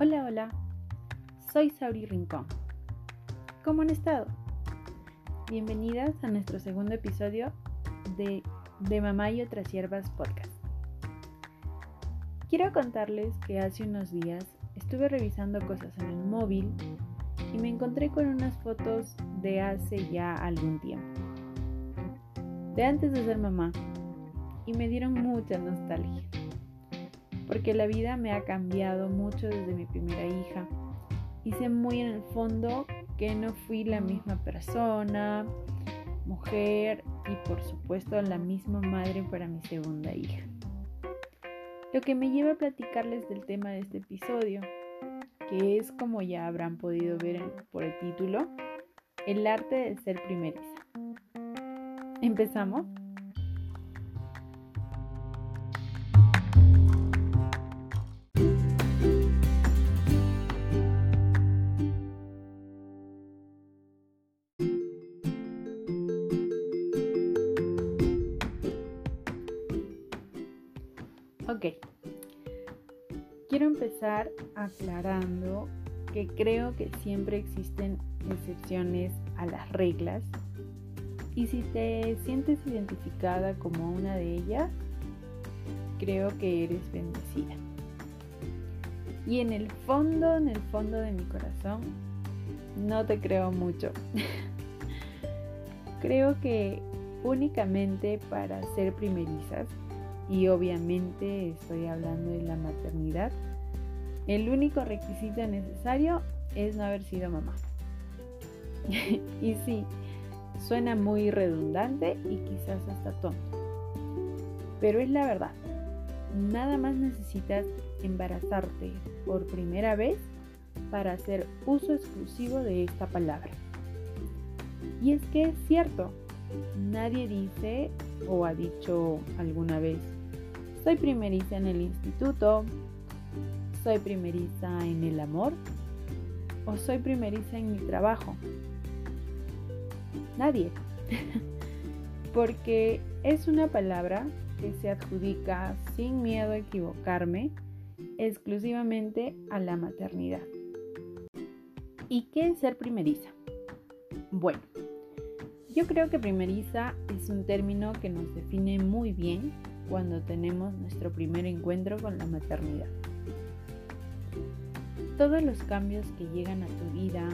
Hola, hola. Soy Sauri Rincón. ¿Cómo han estado? Bienvenidas a nuestro segundo episodio de De Mamá y otras hierbas podcast. Quiero contarles que hace unos días estuve revisando cosas en el móvil y me encontré con unas fotos de hace ya algún tiempo. De antes de ser mamá. Y me dieron mucha nostalgia porque la vida me ha cambiado mucho desde mi primera hija. Sé muy en el fondo que no fui la misma persona, mujer y por supuesto la misma madre para mi segunda hija. Lo que me lleva a platicarles del tema de este episodio, que es como ya habrán podido ver por el título, el arte de ser primeriza. ¿Empezamos? Aclarando que creo que siempre existen excepciones a las reglas y si te sientes identificada como una de ellas, creo que eres bendecida. Y en el fondo, en el fondo de mi corazón, no te creo mucho. creo que únicamente para ser primerizas y obviamente estoy hablando de la maternidad, el único requisito necesario es no haber sido mamá. y sí, suena muy redundante y quizás hasta tonto. Pero es la verdad. Nada más necesitas embarazarte por primera vez para hacer uso exclusivo de esta palabra. Y es que es cierto, nadie dice o ha dicho alguna vez, soy primeriza en el instituto, soy primeriza en el amor o soy primeriza en mi trabajo. Nadie. Porque es una palabra que se adjudica sin miedo a equivocarme exclusivamente a la maternidad. ¿Y qué es ser primeriza? Bueno, yo creo que primeriza es un término que nos define muy bien cuando tenemos nuestro primer encuentro con la maternidad. Todos los cambios que llegan a tu vida,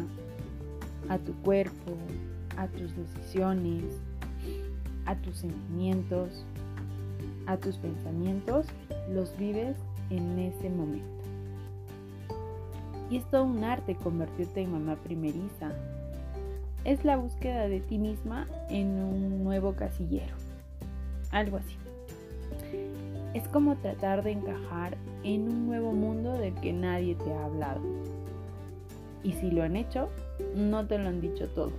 a tu cuerpo, a tus decisiones, a tus sentimientos, a tus pensamientos, los vives en ese momento. Y es todo un arte convertirte en mamá primeriza, es la búsqueda de ti misma en un nuevo casillero. Algo así. Es como tratar de encajar en un nuevo mundo del que nadie te ha hablado. Y si lo han hecho, no te lo han dicho todo.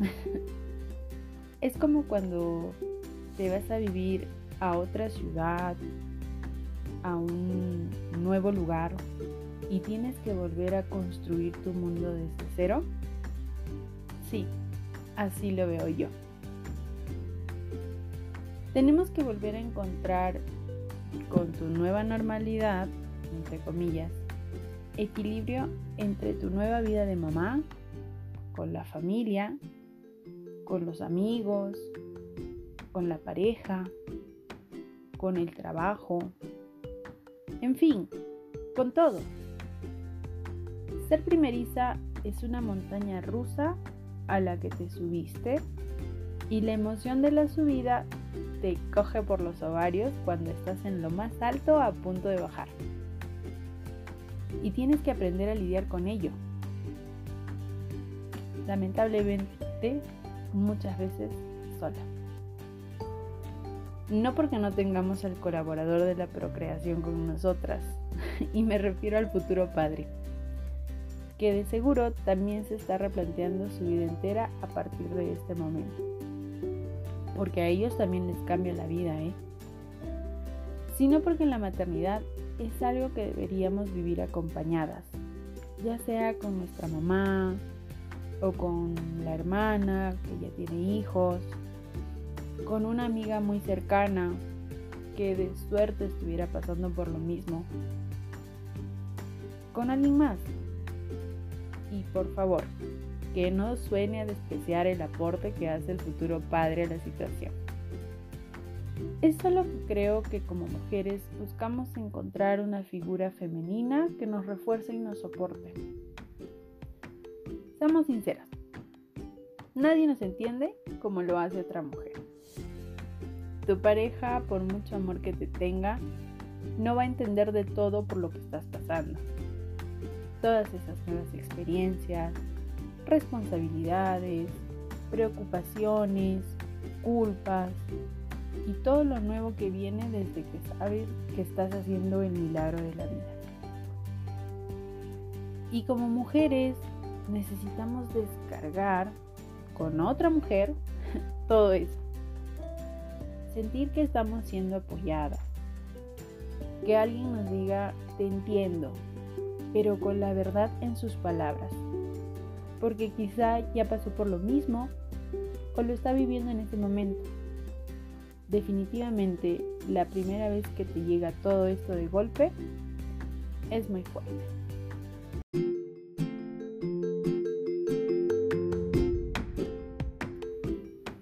es como cuando te vas a vivir a otra ciudad, a un nuevo lugar y tienes que volver a construir tu mundo desde cero Sí, así lo veo yo. Tenemos que volver a encontrar con tu nueva normalidad, entre comillas, equilibrio entre tu nueva vida de mamá, con la familia, con los amigos, con la pareja, con el trabajo, en fin, con todo. Ser primeriza es una montaña rusa a la que te subiste y la emoción de la subida te coge por los ovarios cuando estás en lo más alto a punto de bajar. Y tienes que aprender a lidiar con ello. Lamentablemente, muchas veces sola. No porque no tengamos al colaborador de la procreación con nosotras, y me refiero al futuro padre que de seguro también se está replanteando su vida entera a partir de este momento. Porque a ellos también les cambia la vida, ¿eh? Sino porque la maternidad es algo que deberíamos vivir acompañadas, ya sea con nuestra mamá o con la hermana que ya tiene hijos, con una amiga muy cercana que de suerte estuviera pasando por lo mismo con alguien más. Y por favor, que no suene a despreciar el aporte que hace el futuro padre a la situación. Es solo que creo que como mujeres buscamos encontrar una figura femenina que nos refuerce y nos soporte. Seamos sinceras, nadie nos entiende como lo hace otra mujer. Tu pareja, por mucho amor que te tenga, no va a entender de todo por lo que estás pasando. Todas esas nuevas experiencias, responsabilidades, preocupaciones, culpas y todo lo nuevo que viene desde que sabes que estás haciendo el milagro de la vida. Y como mujeres necesitamos descargar con otra mujer todo eso. Sentir que estamos siendo apoyadas. Que alguien nos diga, te entiendo, pero con la verdad en sus palabras porque quizá ya pasó por lo mismo o lo está viviendo en este momento. Definitivamente, la primera vez que te llega todo esto de golpe es muy fuerte.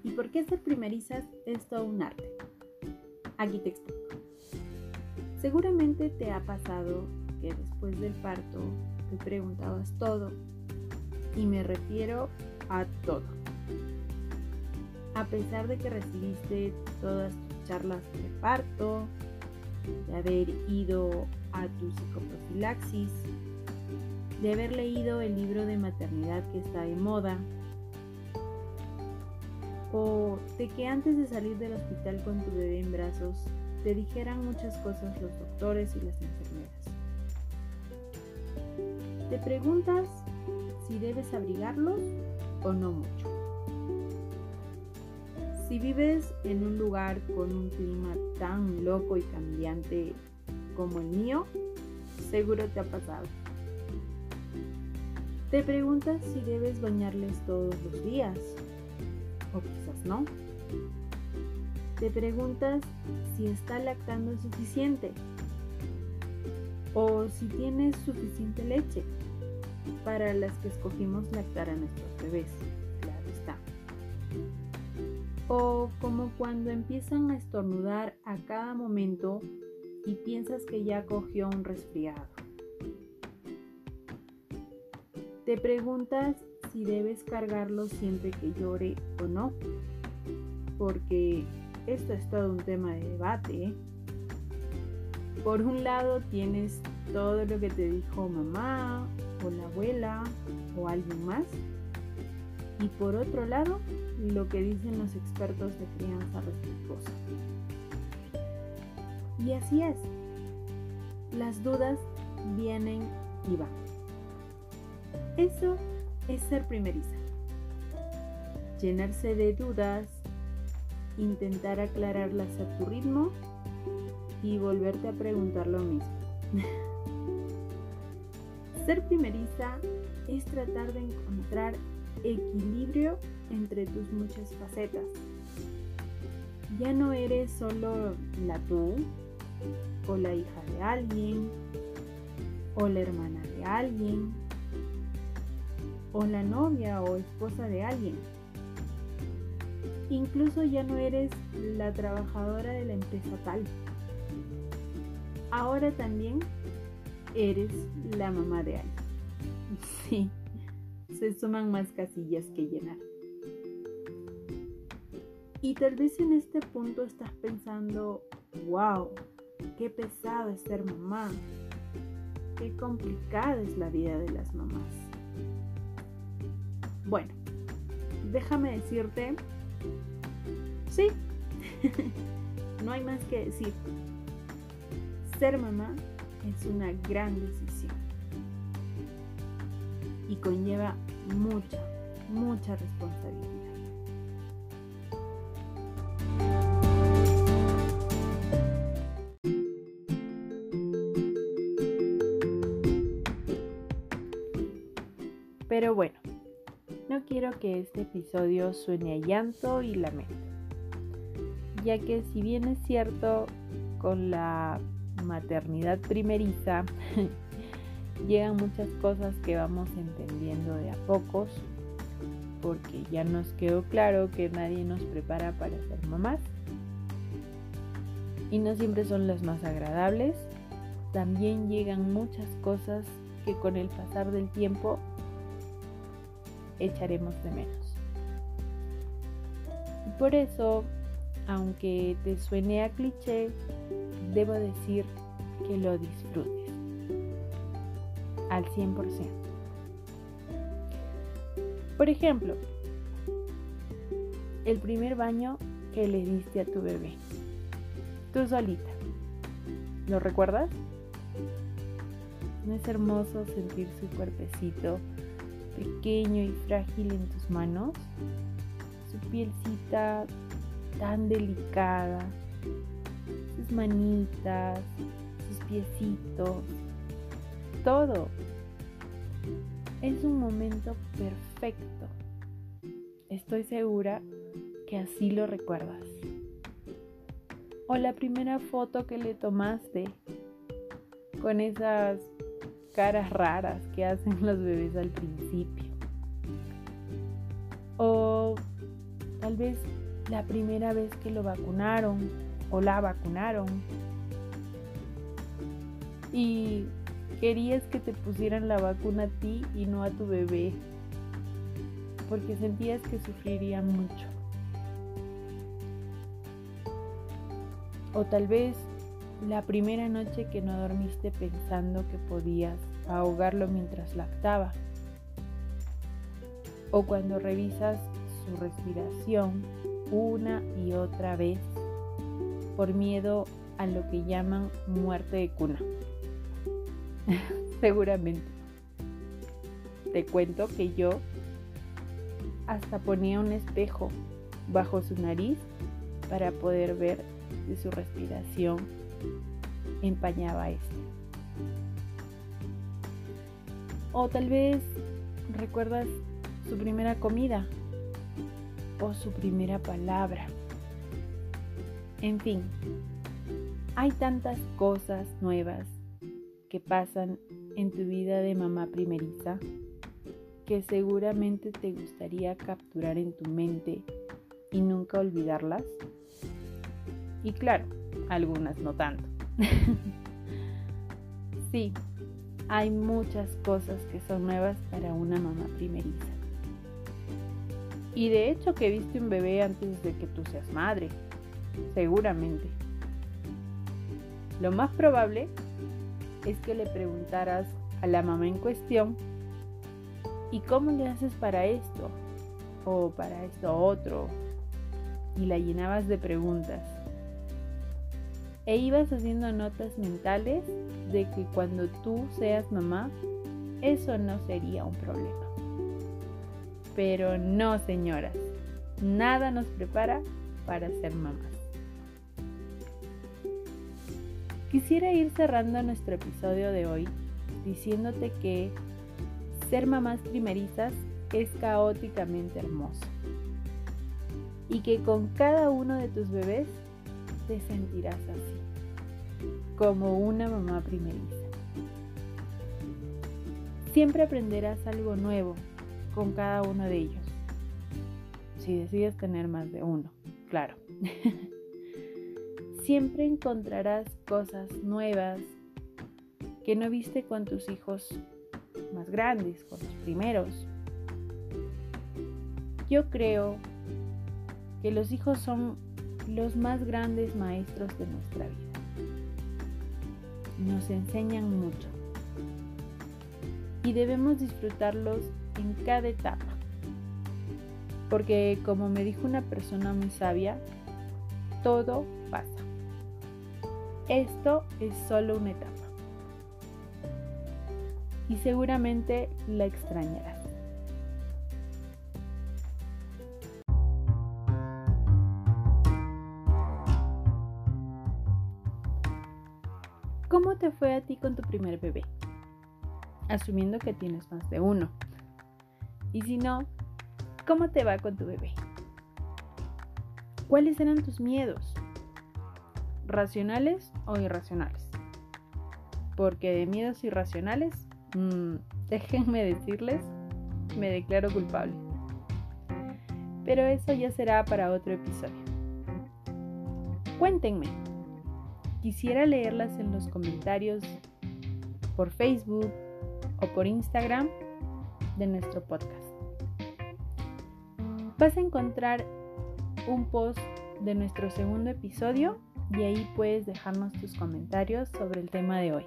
¿Y por qué ser primerizas es todo un arte? Aquí te explico. Seguramente te ha pasado que después del parto te preguntabas todo y me refiero a todo. A pesar de que recibiste todas tus charlas de parto, de haber ido a tu psicoprofilaxis, de haber leído el libro de maternidad que está de moda, o de que antes de salir del hospital con tu bebé en brazos te dijeran muchas cosas los doctores y las enfermeras. Te preguntas si debes abrigarlos o no mucho. Si vives en un lugar con un clima tan loco y cambiante como el mío, seguro te ha pasado. Te preguntas si debes bañarles todos los días, o quizás no. Te preguntas si está lactando suficiente, o si tienes suficiente leche para las que escogimos lactar a nuestros bebés, claro está. O como cuando empiezan a estornudar a cada momento y piensas que ya cogió un resfriado. Te preguntas si debes cargarlo siempre que llore o no, porque esto es todo un tema de debate. ¿eh? Por un lado tienes todo lo que te dijo mamá o la abuela o alguien más. Y por otro lado, lo que dicen los expertos de crianza respetuosa. Y así es. Las dudas vienen y van. Eso es ser primeriza. Llenarse de dudas, intentar aclararlas a tu ritmo y volverte a preguntar lo mismo. Ser primeriza es tratar de encontrar equilibrio entre tus muchas facetas. Ya no eres solo la tú, o la hija de alguien, o la hermana de alguien, o la novia o esposa de alguien. Incluso ya no eres la trabajadora de la empresa tal. Ahora también eres la mamá de alguien. Sí, se suman más casillas que llenar. Y tal vez en este punto estás pensando, wow, qué pesado es ser mamá, qué complicada es la vida de las mamás. Bueno, déjame decirte, sí, no hay más que decir. Ser mamá es una gran decisión y conlleva mucha, mucha responsabilidad. Pero bueno, no quiero que este episodio suene a llanto y lamento, ya que si bien es cierto, con la maternidad primeriza llegan muchas cosas que vamos entendiendo de a pocos, porque ya nos quedó claro que nadie nos prepara para ser mamás. Y no siempre son las más agradables. También llegan muchas cosas que con el pasar del tiempo echaremos de menos. Por eso, aunque te suene a cliché, debo decir que lo disfrutes al 100%. Por ejemplo, el primer baño que le diste a tu bebé, tú solita. ¿Lo recuerdas? ¿No es hermoso sentir su cuerpecito pequeño y frágil en tus manos? Su pielcita tan delicada, manitas, sus piecitos, todo. Es un momento perfecto. Estoy segura que así lo recuerdas. O la primera foto que le tomaste con esas caras raras que hacen los bebés al principio. O tal vez la primera vez que lo vacunaron o la vacunaron. Y querías que te pusieran la vacuna a ti y no a tu bebé, porque sentías que sufriría mucho. O tal vez la primera noche que no dormiste pensando que podías ahogarlo mientras lactaba. O cuando revisas su respiración una y otra vez por miedo a lo que llaman muerte de cuna. Seguramente. Te cuento que yo hasta ponía un espejo bajo su nariz para poder ver si su respiración empañaba esto. O tal vez recuerdas su primera comida o su primera palabra. En fin, hay tantas cosas nuevas que pasan en tu vida de mamá primeriza que seguramente te gustaría capturar en tu mente y nunca olvidarlas. Y claro, algunas no tanto. sí, hay muchas cosas que son nuevas para una mamá primeriza. Y de hecho que viste un bebé antes de que tú seas madre, seguramente. Lo más probable es que le preguntaras a la mamá en cuestión, ¿y cómo le haces para esto? O para esto otro. Y la llenabas de preguntas. E ibas haciendo notas mentales de que cuando tú seas mamá, eso no sería un problema. Pero no, señoras, nada nos prepara para ser mamás. Quisiera ir cerrando nuestro episodio de hoy diciéndote que ser mamás primerizas es caóticamente hermoso y que con cada uno de tus bebés te sentirás así, como una mamá primeriza. Siempre aprenderás algo nuevo con cada uno de ellos, si decides tener más de uno, claro. siempre encontrarás cosas nuevas que no viste con tus hijos más grandes, con los primeros. Yo creo que los hijos son los más grandes maestros de nuestra vida. Nos enseñan mucho y debemos disfrutarlos en cada etapa. Porque como me dijo una persona muy sabia, todo pasa. Esto es solo una etapa. Y seguramente la extrañarás. ¿Cómo te fue a ti con tu primer bebé? Asumiendo que tienes más de uno. Y si no, ¿cómo te va con tu bebé? ¿Cuáles eran tus miedos? racionales o irracionales. Porque de miedos irracionales Mm, déjenme decirles, me declaro culpable. Pero eso ya será para otro episodio. Cuéntenme. Quisiera leerlas en los comentarios por Facebook o por Instagram de nuestro podcast. Vas a encontrar un post de nuestro segundo episodio y ahí puedes dejarnos tus comentarios sobre el tema de hoy.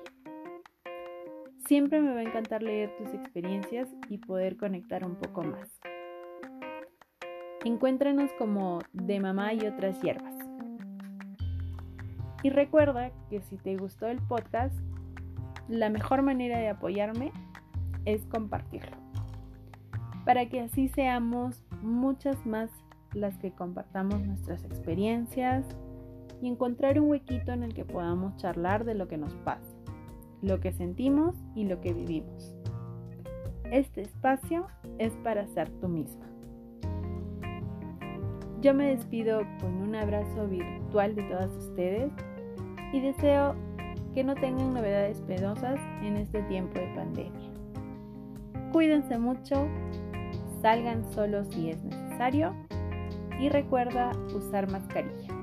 Siempre me va a encantar leer tus experiencias y poder conectar un poco más. Encuéntranos como de mamá y otras hierbas. Y recuerda que si te gustó el podcast, la mejor manera de apoyarme es compartirlo. Para que así seamos muchas más las que compartamos nuestras experiencias y encontrar un huequito en el que podamos charlar de lo que nos pasa lo que sentimos y lo que vivimos. Este espacio es para ser tú misma. Yo me despido con un abrazo virtual de todas ustedes y deseo que no tengan novedades penosas en este tiempo de pandemia. Cuídense mucho, salgan solos si es necesario y recuerda usar mascarilla.